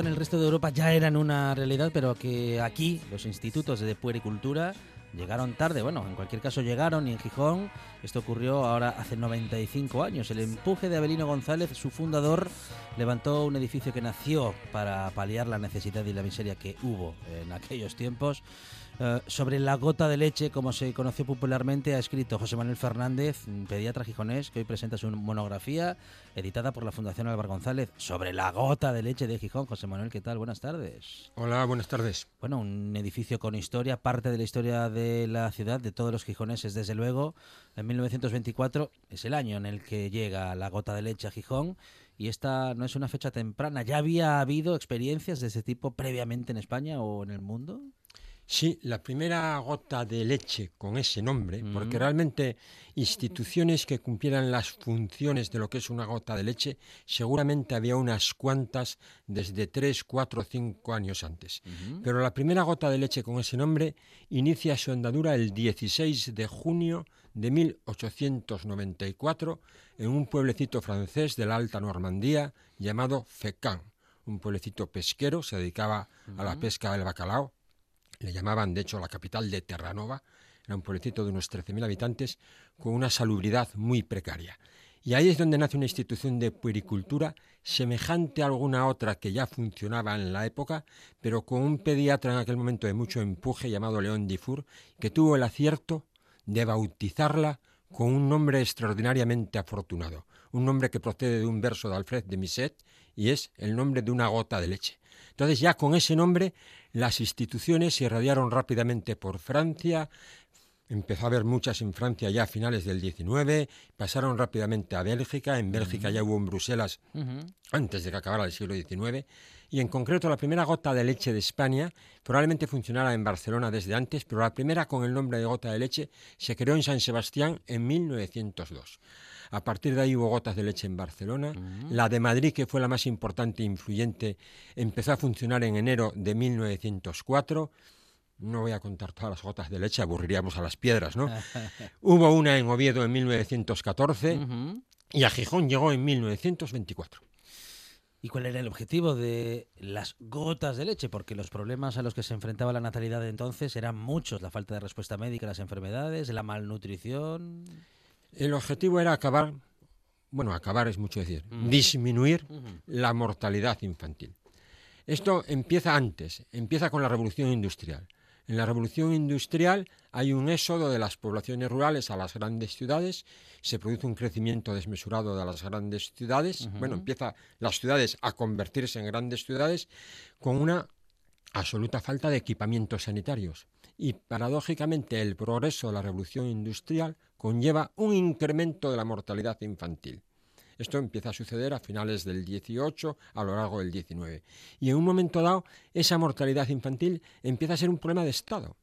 En el resto de Europa ya eran una realidad, pero que aquí los institutos de puericultura llegaron tarde. Bueno, en cualquier caso llegaron y en Gijón esto ocurrió ahora hace 95 años. El empuje de Abelino González, su fundador, levantó un edificio que nació para paliar la necesidad y la miseria que hubo en aquellos tiempos. Eh, sobre la gota de leche, como se conoció popularmente, ha escrito José Manuel Fernández, pediatra gijonés, que hoy presenta su monografía editada por la Fundación Álvaro González sobre la gota de leche de Gijón. José Manuel, ¿qué tal? Buenas tardes. Hola, buenas tardes. Bueno, un edificio con historia, parte de la historia de la ciudad, de todos los gijoneses, desde luego. En 1924 es el año en el que llega la gota de leche a Gijón y esta no es una fecha temprana. ¿Ya había habido experiencias de ese tipo previamente en España o en el mundo? Sí, la primera gota de leche con ese nombre, porque Mm. realmente instituciones que cumplieran las funciones de lo que es una gota de leche, seguramente había unas cuantas desde 3, 4, 5 años antes. Pero la primera gota de leche con ese nombre inicia su andadura el 16 de junio de 1894 en un pueblecito francés de la Alta Normandía llamado Fécamp, un pueblecito pesquero, se dedicaba a la pesca del bacalao, le llamaban de hecho la capital de Terranova, era un pueblecito de unos 13.000 habitantes con una salubridad muy precaria. Y ahí es donde nace una institución de puericultura semejante a alguna otra que ya funcionaba en la época, pero con un pediatra en aquel momento de mucho empuje llamado León Dufour, que tuvo el acierto de bautizarla con un nombre extraordinariamente afortunado, un nombre que procede de un verso de Alfred de Musset y es el nombre de una gota de leche. Entonces ya con ese nombre las instituciones se irradiaron rápidamente por Francia, empezó a haber muchas en Francia ya a finales del 19, pasaron rápidamente a Bélgica, en Bélgica ya hubo en Bruselas antes de que acabara el siglo XIX, y en concreto la primera gota de leche de España probablemente funcionara en Barcelona desde antes, pero la primera con el nombre de gota de leche se creó en San Sebastián en 1902. A partir de ahí hubo gotas de leche en Barcelona. La de Madrid, que fue la más importante e influyente, empezó a funcionar en enero de 1904. No voy a contar todas las gotas de leche, aburriríamos a las piedras, ¿no? Hubo una en Oviedo en 1914 y a Gijón llegó en 1924. ¿Y cuál era el objetivo de las gotas de leche? Porque los problemas a los que se enfrentaba la natalidad de entonces eran muchos. La falta de respuesta médica a las enfermedades, la malnutrición... El objetivo era acabar, bueno, acabar es mucho decir, disminuir la mortalidad infantil. Esto empieza antes, empieza con la revolución industrial. En la revolución industrial hay un éxodo de las poblaciones rurales a las grandes ciudades, se produce un crecimiento desmesurado de las grandes ciudades, bueno, empieza las ciudades a convertirse en grandes ciudades con una absoluta falta de equipamientos sanitarios. Y paradójicamente el progreso de la revolución industrial conlleva un incremento de la mortalidad infantil. Esto empieza a suceder a finales del 18, a lo largo del 19. Y en un momento dado, esa mortalidad infantil empieza a ser un problema de Estado.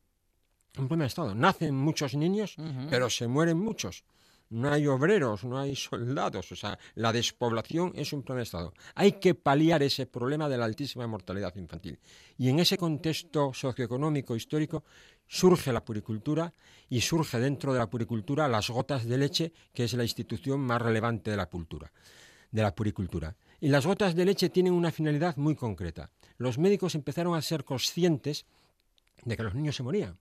Un problema de Estado. Nacen muchos niños, pero se mueren muchos. No hay obreros, no hay soldados. O sea, la despoblación es un problema de Estado. Hay que paliar ese problema de la altísima mortalidad infantil. Y en ese contexto socioeconómico histórico surge la puricultura y surge dentro de la puricultura las gotas de leche, que es la institución más relevante de la cultura, de la puricultura. Y las gotas de leche tienen una finalidad muy concreta. Los médicos empezaron a ser conscientes de que los niños se morían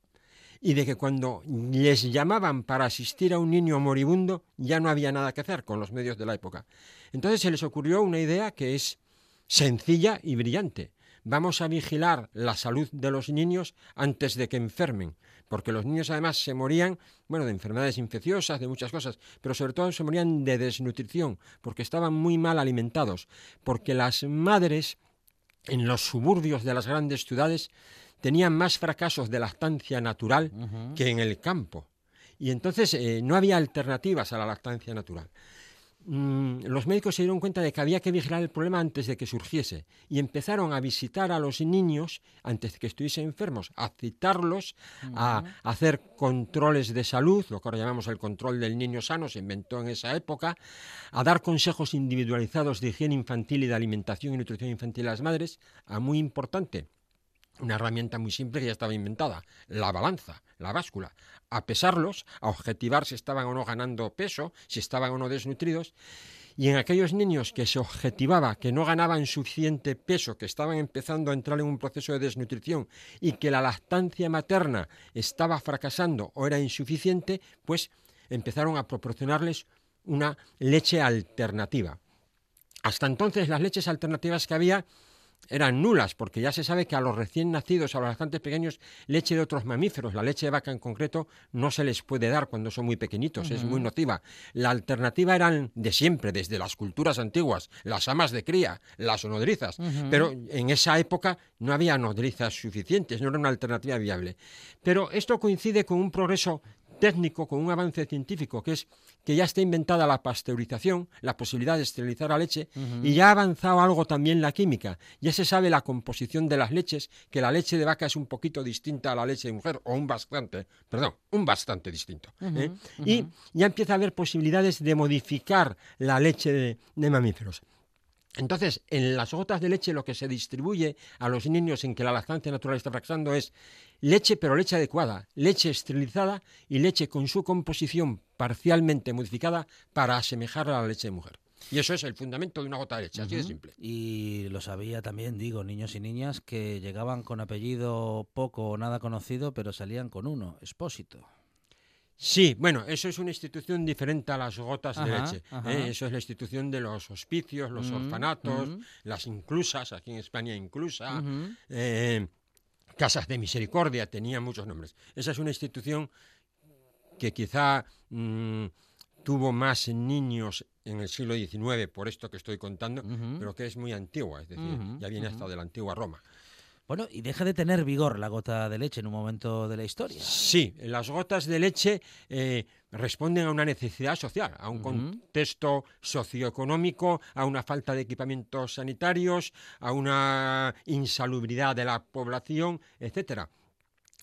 y de que cuando les llamaban para asistir a un niño moribundo ya no había nada que hacer con los medios de la época. Entonces se les ocurrió una idea que es sencilla y brillante. Vamos a vigilar la salud de los niños antes de que enfermen, porque los niños además se morían, bueno, de enfermedades infecciosas, de muchas cosas, pero sobre todo se morían de desnutrición, porque estaban muy mal alimentados, porque las madres en los suburbios de las grandes ciudades tenían más fracasos de lactancia natural que en el campo. Y entonces eh, no había alternativas a la lactancia natural. Mm, los médicos se dieron cuenta de que había que vigilar el problema antes de que surgiese y empezaron a visitar a los niños antes de que estuviesen enfermos, a citarlos, a hacer controles de salud, lo que ahora llamamos el control del niño sano, se inventó en esa época, a dar consejos individualizados de higiene infantil y de alimentación y nutrición infantil a las madres, a muy importante, una herramienta muy simple que ya estaba inventada, la balanza, la báscula, a pesarlos, a objetivar si estaban o no ganando peso, si estaban o no desnutridos, y en aquellos niños que se objetivaba que no ganaban suficiente peso, que estaban empezando a entrar en un proceso de desnutrición y que la lactancia materna estaba fracasando o era insuficiente, pues empezaron a proporcionarles una leche alternativa. Hasta entonces las leches alternativas que había eran nulas, porque ya se sabe que a los recién nacidos, a los lactantes pequeños, leche de otros mamíferos, la leche de vaca en concreto, no se les puede dar cuando son muy pequeñitos, es muy nociva. La alternativa eran de siempre, desde las culturas antiguas, las amas de cría, las nodrizas, pero en esa época no había nodrizas suficientes, no era una alternativa viable. Pero esto coincide con un progreso técnico, con un avance científico, que es que ya está inventada la pasteurización, la posibilidad de esterilizar la leche, y ya ha avanzado algo también la química. Ya se sabe la composición de las leches, que la leche de vaca es un poquito distinta a la leche de mujer, o un bastante, perdón, un bastante distinto. ¿eh? Y ya empieza a haber posibilidades de modificar la leche de, de mamíferos. Entonces, en las gotas de leche lo que se distribuye a los niños en que la lactancia natural está fracasando es leche, pero leche adecuada, leche esterilizada y leche con su composición parcialmente modificada para asemejar a la leche de mujer. Y eso es el fundamento de una gota de leche, así de simple. Y lo sabía también, digo, niños y niñas que llegaban con apellido poco o nada conocido, pero salían con uno, Expósito. Sí, bueno, eso es una institución diferente a las gotas de leche. ¿eh? Eso es la institución de los hospicios, los Mm, orfanatos, mm. las inclusas, aquí en España inclusa, eh, casas de misericordia, tenía muchos nombres. Esa es una institución que quizá mm, tuvo más niños en el siglo XIX, por esto que estoy contando, pero que es muy antigua, es decir, ya viene hasta de la antigua Roma. Bueno, y deja de tener vigor la gota de leche en un momento de la historia. Sí, las gotas de leche eh, responden a una necesidad social, a un contexto socioeconómico, a una falta de equipamientos sanitarios, a una insalubridad de la población, etcétera.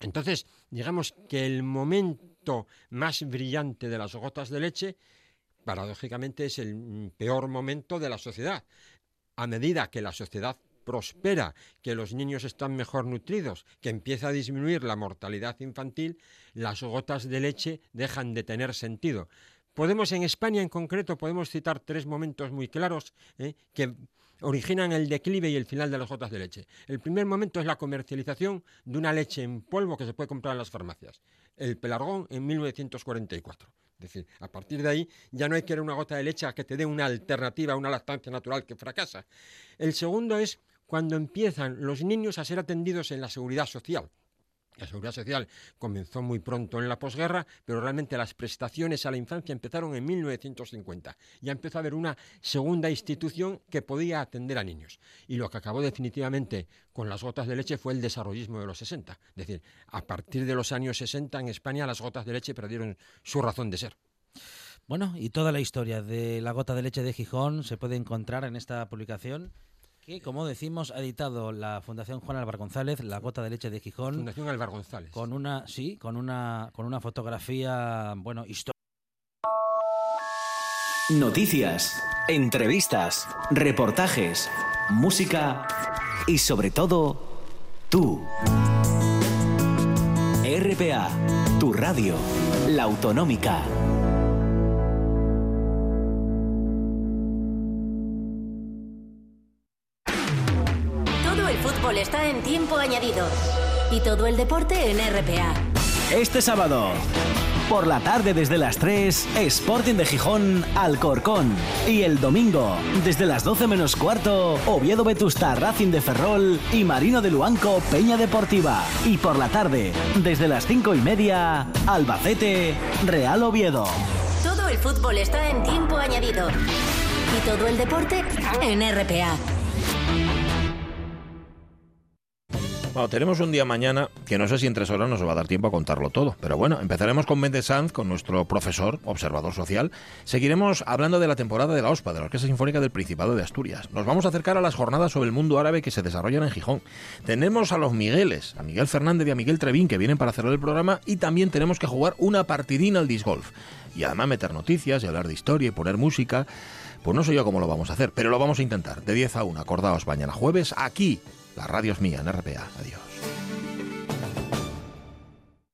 Entonces, digamos que el momento más brillante de las gotas de leche, paradójicamente, es el peor momento de la sociedad. A medida que la sociedad prospera, que los niños están mejor nutridos, que empieza a disminuir la mortalidad infantil, las gotas de leche dejan de tener sentido. Podemos, en España en concreto, podemos citar tres momentos muy claros ¿eh? que originan el declive y el final de las gotas de leche. El primer momento es la comercialización de una leche en polvo que se puede comprar en las farmacias. El pelargón en 1944. Es decir, a partir de ahí ya no hay que querer una gota de leche a que te dé una alternativa a una lactancia natural que fracasa. El segundo es cuando empiezan los niños a ser atendidos en la seguridad social. La seguridad social comenzó muy pronto en la posguerra, pero realmente las prestaciones a la infancia empezaron en 1950. Ya empezó a haber una segunda institución que podía atender a niños. Y lo que acabó definitivamente con las gotas de leche fue el desarrollismo de los 60. Es decir, a partir de los años 60 en España las gotas de leche perdieron su razón de ser. Bueno, y toda la historia de la gota de leche de Gijón se puede encontrar en esta publicación que, como decimos, ha editado la Fundación Juan Álvaro González, La gota de leche de Gijón. Fundación Álvaro González. Con una, sí, con una, con una fotografía, bueno, histórica. Noticias, entrevistas, reportajes, música y sobre todo, tú. RPA, tu radio, la autonómica. Está en tiempo añadido. Y todo el deporte en RPA. Este sábado, por la tarde desde las 3, Sporting de Gijón, Alcorcón. Y el domingo, desde las 12 menos cuarto, Oviedo Vetusta, Racing de Ferrol y Marino de Luanco, Peña Deportiva. Y por la tarde, desde las 5 y media, Albacete, Real Oviedo. Todo el fútbol está en tiempo añadido. Y todo el deporte en RPA. Bueno, tenemos un día mañana que no sé si en tres horas nos va a dar tiempo a contarlo todo. Pero bueno, empezaremos con Méndez Sanz, con nuestro profesor, observador social. Seguiremos hablando de la temporada de la OSPA, de la Orquesta Sinfónica del Principado de Asturias. Nos vamos a acercar a las jornadas sobre el mundo árabe que se desarrollan en Gijón. Tenemos a los Migueles, a Miguel Fernández y a Miguel Trevín, que vienen para cerrar el programa. Y también tenemos que jugar una partidina al disc golf. Y además meter noticias y hablar de historia y poner música. Pues no sé yo cómo lo vamos a hacer, pero lo vamos a intentar. De 10 a 1, acordaos mañana jueves, aquí. La radio es mía en RPA. Adiós.